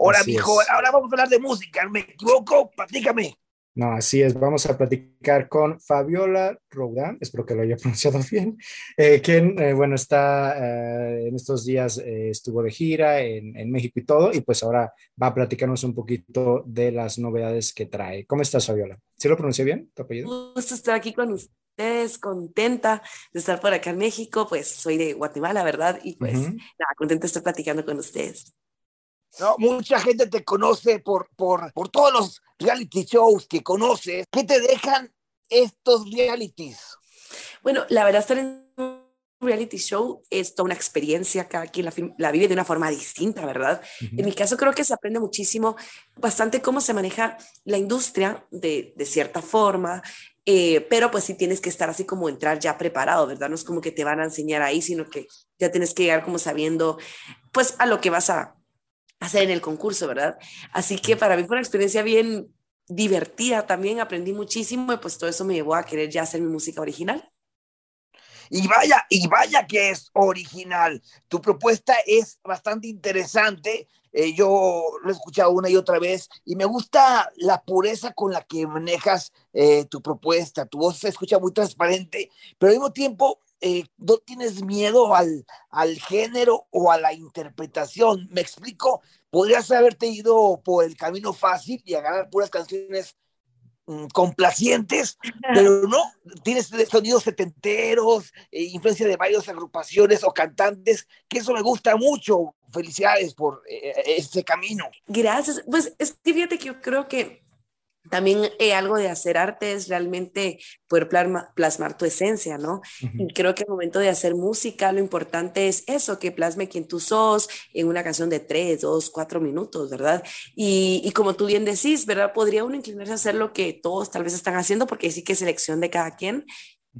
Ahora, mijo, ahora vamos a hablar de música. ¿Me equivoco? Platícame. No, así es. Vamos a platicar con Fabiola Roudán, espero que lo haya pronunciado bien, eh, quien, eh, bueno, está eh, en estos días, estuvo de gira en, en, México y todo, y pues ahora va a platicarnos un poquito de las novedades que trae. ¿Cómo estás, Fabiola? ¿Sí lo pronuncié bien, tu apellido? Gusto estar aquí con ustedes, contenta de estar por acá en México, pues soy de Guatemala, ¿verdad? Y pues nada, contenta de estar platicando con ustedes. No, mucha gente te conoce por, por, por todos los reality shows que conoces. ¿Qué te dejan estos realities? Bueno, la verdad, estar en un reality show es toda una experiencia, cada quien la, vive de una forma distinta, ¿verdad? En mi caso creo que se aprende muchísimo, bastante cómo se maneja la industria de, de cierta forma, eh, pero pues sí tienes que estar así como entrar ya preparado, ¿verdad? No es como que te van a enseñar ahí, sino que ya tienes que llegar como sabiendo pues a lo que vas a, hacer en el concurso, ¿verdad? Así que para mí fue una experiencia bien divertida también, aprendí muchísimo y pues todo eso me llevó a querer ya hacer mi música original. Y vaya, y vaya que es original. Tu propuesta es bastante interesante. Eh, yo lo he escuchado una y otra vez y me gusta la pureza con la que manejas eh, tu propuesta. Tu voz se escucha muy transparente, pero al mismo tiempo eh, no tienes miedo al, al género o a la interpretación. Me explico, podrías haberte ido por el camino fácil y agarrar puras canciones mm, complacientes, pero no, tienes sonidos setenteros, eh, influencia de varias agrupaciones o cantantes, que eso me gusta mucho. Felicidades por eh, ese camino. Gracias. Pues es que fíjate que yo creo que también eh, algo de hacer arte es realmente poder plasmar tu esencia, ¿no? Y creo que el momento de hacer música, lo importante es eso, que plasme quien tú sos en una canción de tres, dos, cuatro minutos, ¿verdad? Y, y, como tú bien decís, ¿verdad? Podría uno inclinarse a hacer lo que todos tal vez están haciendo, porque sí que es elección de cada quien,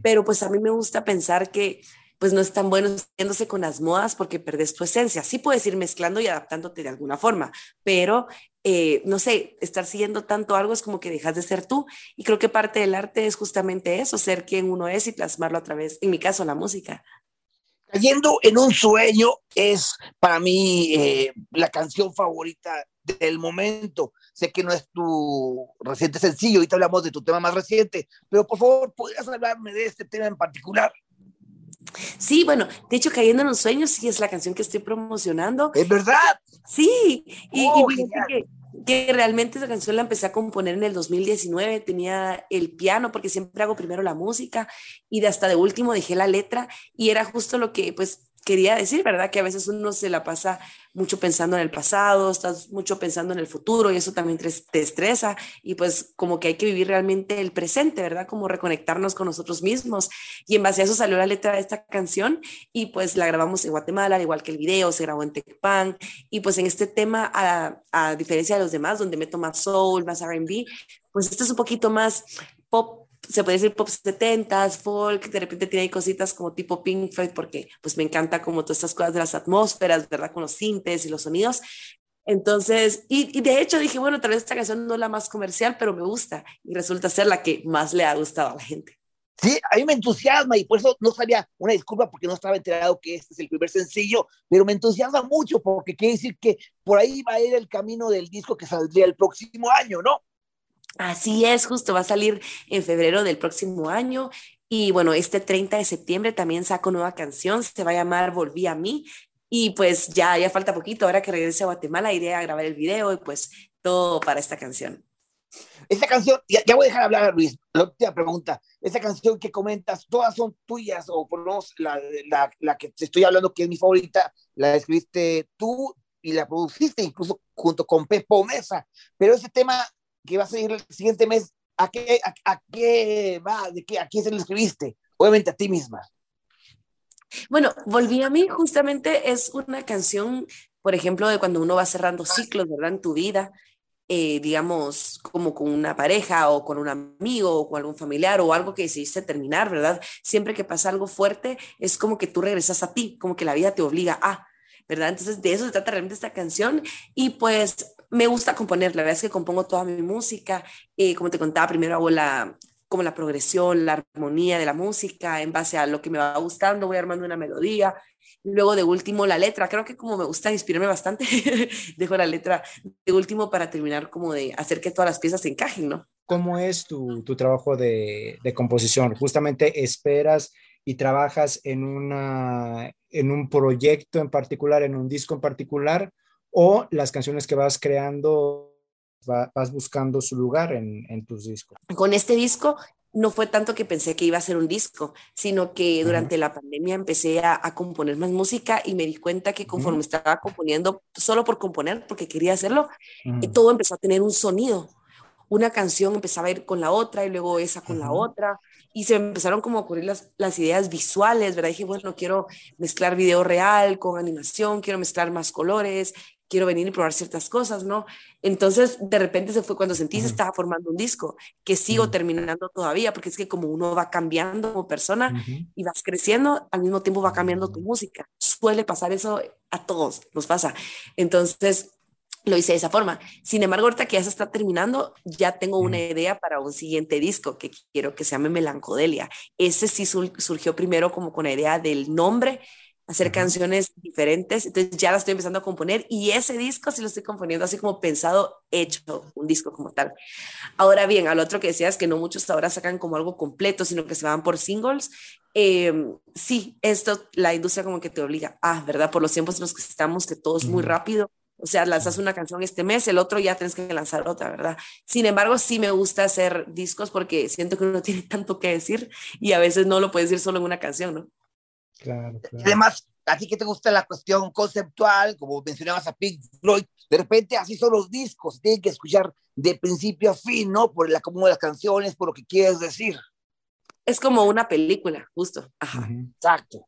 pero pues a mí me gusta pensar que pues no es tan bueno yéndose con las modas porque perdes tu esencia. Sí puedes ir mezclando y adaptándote de alguna forma, pero eh, no sé, estar siguiendo tanto algo es como que dejas de ser tú. Y creo que parte del arte es justamente eso, ser quien uno es y plasmarlo a través, en mi caso, la música. Cayendo en un sueño es para mí eh, la canción favorita del momento. Sé que no es tu reciente sencillo, ahorita hablamos de tu tema más reciente, pero por favor, ¿podrías hablarme de este tema en particular? Sí, bueno, de hecho, Cayendo en un sueño sí es la canción que estoy promocionando. ¿Es verdad? Sí, y, oh, que, que, realmente esa canción la empecé a componer en el 2019, tenía el piano porque siempre hago primero la música y de hasta de último dejé la letra y era justo lo que pues quería decir, ¿verdad? Que a veces uno se la pasa mucho pensando en el pasado, estás mucho pensando en el futuro y eso también te, estresa y pues como que hay que vivir realmente el presente, ¿verdad? Como reconectarnos con nosotros mismos. Y en base a eso salió la letra de esta canción y pues la grabamos en Guatemala, al igual que el video, se grabó en Tecpan y pues en este tema, a, a diferencia de los demás, donde meto más soul, más RB, pues este es un poquito más pop se puede decir pop 70s, folk, de repente tiene ahí cositas como tipo Pink Floyd, porque pues me encanta como todas estas cosas de las atmósferas, ¿verdad? Con los sintes y los sonidos. Entonces, y, de hecho dije, bueno, tal vez esta canción no es la más comercial, pero me gusta y resulta ser la que más le ha gustado a la gente. Sí, a mí me entusiasma y por eso no sabía, una disculpa porque no estaba enterado que este es el primer sencillo, pero me entusiasma mucho porque quiere decir que por ahí va a ir el camino del disco que saldría el próximo año, ¿no? Así es, justo va a salir en febrero del próximo año. Y bueno, este 30 de septiembre también saco nueva canción, se va a llamar Volví a mí. Y pues ya, ya falta poquito, ahora que regrese a Guatemala iré a grabar el video y pues todo para esta canción. Esta canción, ya, voy a dejar hablar a Luis, la última pregunta. Esta canción que comentas, ¿todas son tuyas o por lo menos la, la, la que te estoy hablando que es mi favorita, la escribiste tú y la produciste incluso junto con Pepo Mesa? Pero ese tema que va a seguir el siguiente mes, ¿a qué, a, qué va? ¿De qué, ¿A quién se lo escribiste? Obviamente a ti misma. Bueno, Volví a mí justamente es una canción, por ejemplo, de cuando uno va cerrando ciclos, ¿verdad? En tu vida, eh, digamos, como con una pareja o con un amigo o con algún familiar o algo que decidiste terminar, ¿verdad? Siempre que pasa algo fuerte, es como que tú regresas a ti, como que la vida te obliga a, ¿verdad? Entonces de eso se trata realmente esta canción y pues me gusta componer, la verdad es que compongo toda mi música, eh, como te contaba, primero hago la, como la progresión, la armonía de la música, en base a lo que me va gustando, voy armando una melodía. Luego de último la letra, creo que como me gusta inspirarme bastante, dejo la letra de último para terminar como de hacer que todas las piezas se encajen, ¿no? ¿Cómo es tu, tu trabajo de, de, composición? Justamente esperas y trabajas en, una, en un proyecto en particular, en un disco en particular, o las canciones que vas creando vas buscando su lugar en, en, tus discos. Con este disco no fue tanto que pensé que iba a ser un disco, sino que durante la pandemia empecé a, a, componer más música y me di cuenta que conforme uh -huh. estaba componiendo, solo por componer, porque quería hacerlo, uh -huh. todo empezó a tener un sonido. Una canción empezaba a ir con la otra y luego esa con uh -huh. la otra y se empezaron como a ocurrir las, las ideas visuales, ¿verdad? dije, bueno, quiero mezclar video real con animación, quiero mezclar más colores, quiero venir y probar ciertas cosas, ¿no? Entonces, de repente se fue cuando sentí uh -huh. estaba formando un disco que sigo uh -huh. terminando todavía, porque es que como uno va cambiando como persona uh -huh. y vas creciendo, al mismo tiempo va cambiando tu música. Suele pasar eso a todos, nos pasa. Entonces, lo hice de esa forma. Sin embargo, ahorita que ya se está terminando, ya tengo una idea para un siguiente disco que quiero que se llame Melancodelia. Ese sí surgió primero como con la idea del nombre hacer canciones diferentes. Entonces ya la estoy empezando a componer y ese disco sí lo estoy componiendo así como pensado, hecho, un disco como tal. Ahora bien, al otro que decías que no muchos ahora sacan como algo completo, sino que se van por singles. Eh, sí, esto la industria como que te obliga, ah, ¿verdad? Por los tiempos en los que estamos, que todo es muy rápido. O sea, lanzas una canción este mes, el otro ya tienes que lanzar otra, ¿verdad? Sin embargo, sí me gusta hacer discos porque siento que uno tiene tanto que decir y a veces no lo puedes decir solo en una canción, ¿no? Claro, claro. Además, a ti que te gusta la cuestión conceptual, como mencionabas a Pink Floyd, de repente así son los discos, tienen que escuchar de principio a fin, ¿no? Por el acomodo de las canciones, por lo que quieres decir. Es como una película, justo. Ajá. Uh -huh. Exacto.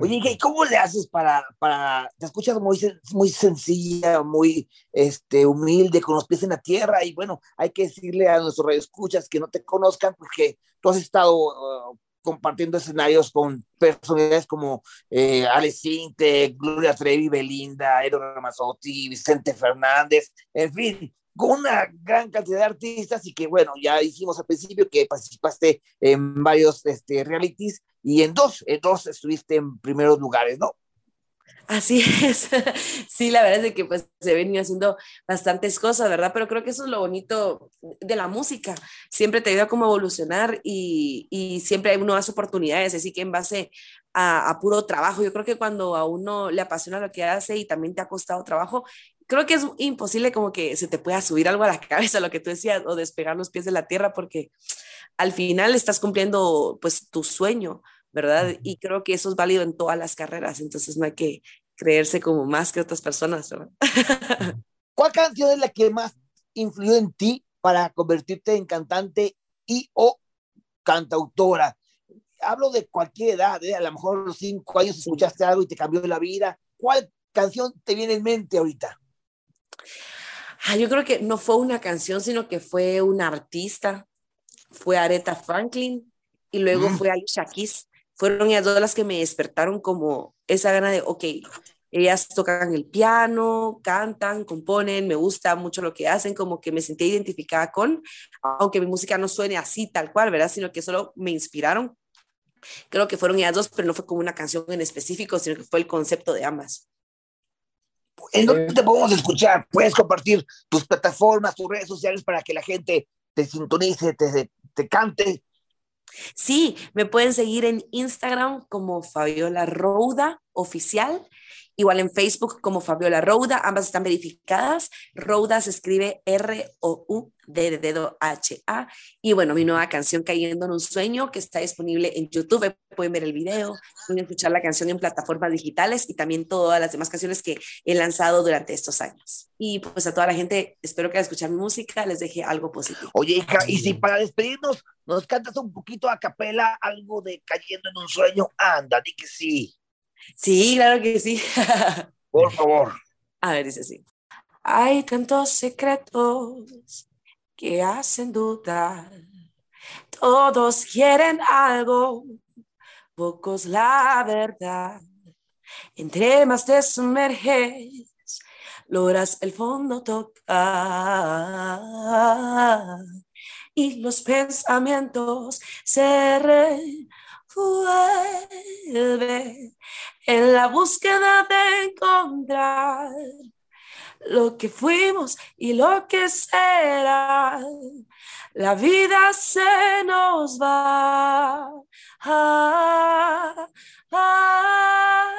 Oye, ¿y cómo le haces para, para, te escuchas muy, muy sencilla, muy este, humilde, con los pies en la tierra? Y bueno, hay que decirle a nuestros radioescuchas que no te conozcan porque tú has estado uh, compartiendo escenarios con personalidades como eh, Alex Sinte, Gloria Trevi, Belinda, Eero Ramazzotti, Vicente Fernández, en fin, con una gran cantidad de artistas y que, bueno, ya dijimos al principio que participaste en varios este, realities y en dos, en dos estuviste en primeros lugares, ¿no? Así es, sí, la verdad es que pues se venido haciendo bastantes cosas, ¿verdad? Pero creo que eso es lo bonito de la música, siempre te ayuda como a evolucionar y, y siempre hay nuevas oportunidades, así que en base a, a, puro trabajo, yo creo que cuando a uno le apasiona lo que hace y también te ha costado trabajo, creo que es imposible como que se te pueda subir algo a la cabeza, lo que tú decías, o despegar los pies de la tierra, porque al final estás cumpliendo pues tu sueño, ¿verdad? Y creo que eso es válido en todas las carreras, entonces no hay que creerse como más que otras personas, ¿verdad? ¿Cuál canción es la que más influyó en ti para convertirte en cantante y o cantautora? Hablo de cualquier edad, ¿eh? a lo mejor los cinco años escuchaste algo y te cambió la vida. ¿Cuál canción te viene en mente ahorita? Ah, yo creo que no fue una canción, sino que fue una artista. Fue Aretha Franklin y luego mm. fue Alicia Keys fueron ellas dos las que me despertaron como esa gana de, ok, ellas tocan el piano, cantan, componen, me gusta mucho lo que hacen, como que me sentí identificada con, aunque mi música no suene así tal cual, ¿verdad? Sino que solo me inspiraron. Creo que fueron ellas dos, pero no fue como una canción en específico, sino que fue el concepto de ambas. ¿En dónde te podemos escuchar? Puedes compartir tus plataformas, tus redes sociales para que la gente te sintonice, te, te cante Sí, me pueden seguir en Instagram como Fabiola Rouda Oficial, igual en Facebook como Fabiola Rouda, ambas están verificadas. Rouda se escribe R-O-U-D de dedo H-A. Y bueno, mi nueva canción Cayendo en un Sueño, que está disponible en YouTube. Pueden ver el video, pueden escuchar la canción en plataformas digitales y también todas las demás canciones que he lanzado durante estos años. Y pues a toda la gente, espero que al escuchar mi música les deje algo positivo. Oye, hija, y si para despedirnos nos cantas un poquito a capela algo de Cayendo en un Sueño, anda, di que sí. Sí, claro que sí. Por favor. A ver, dice así. Hay tantos secretos que hacen dudar. Todos quieren algo, pocos la verdad. Entre más te sumerges, logras el fondo tocar. y los pensamientos se revuelven en la búsqueda de encontrar lo que fuimos y lo que será. La vida se nos va. Ah, ah,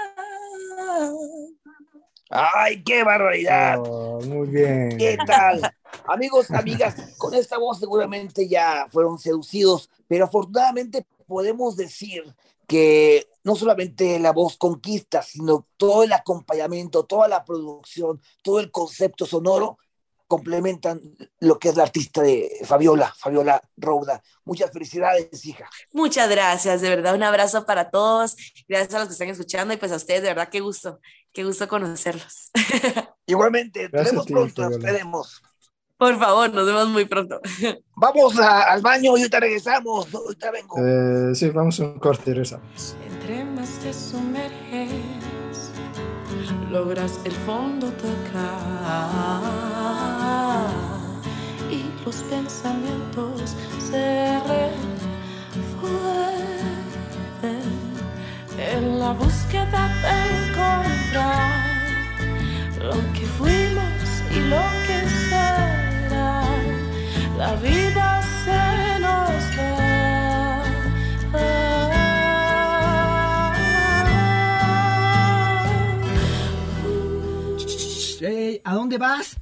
¡Ay, qué barbaridad! Oh, muy bien. ¿Qué tal? Amigos, amigas, con esta voz seguramente ya fueron seducidos, pero afortunadamente podemos decir que no solamente la voz conquista, sino todo el acompañamiento, toda la producción, todo el concepto sonoro complementan lo que es la artista de Fabiola, Fabiola Rouda. Muchas felicidades, hija. Muchas gracias, de verdad, un abrazo para todos. Gracias a los que están escuchando y pues a ustedes, de verdad, qué gusto, qué gusto conocerlos. Igualmente, tenemos pronto, esperemos. Por favor, nos vemos muy pronto. Vamos al baño y ahorita regresamos. Ahorita vengo. Eh, sí, vamos a un corte y regresamos. Entre más te sumerges, logras el fondo tocar los pensamientos se refuerden en la búsqueda de encontrar lo que fuimos y lo que será. La vida se nos va. ¿A dónde vas?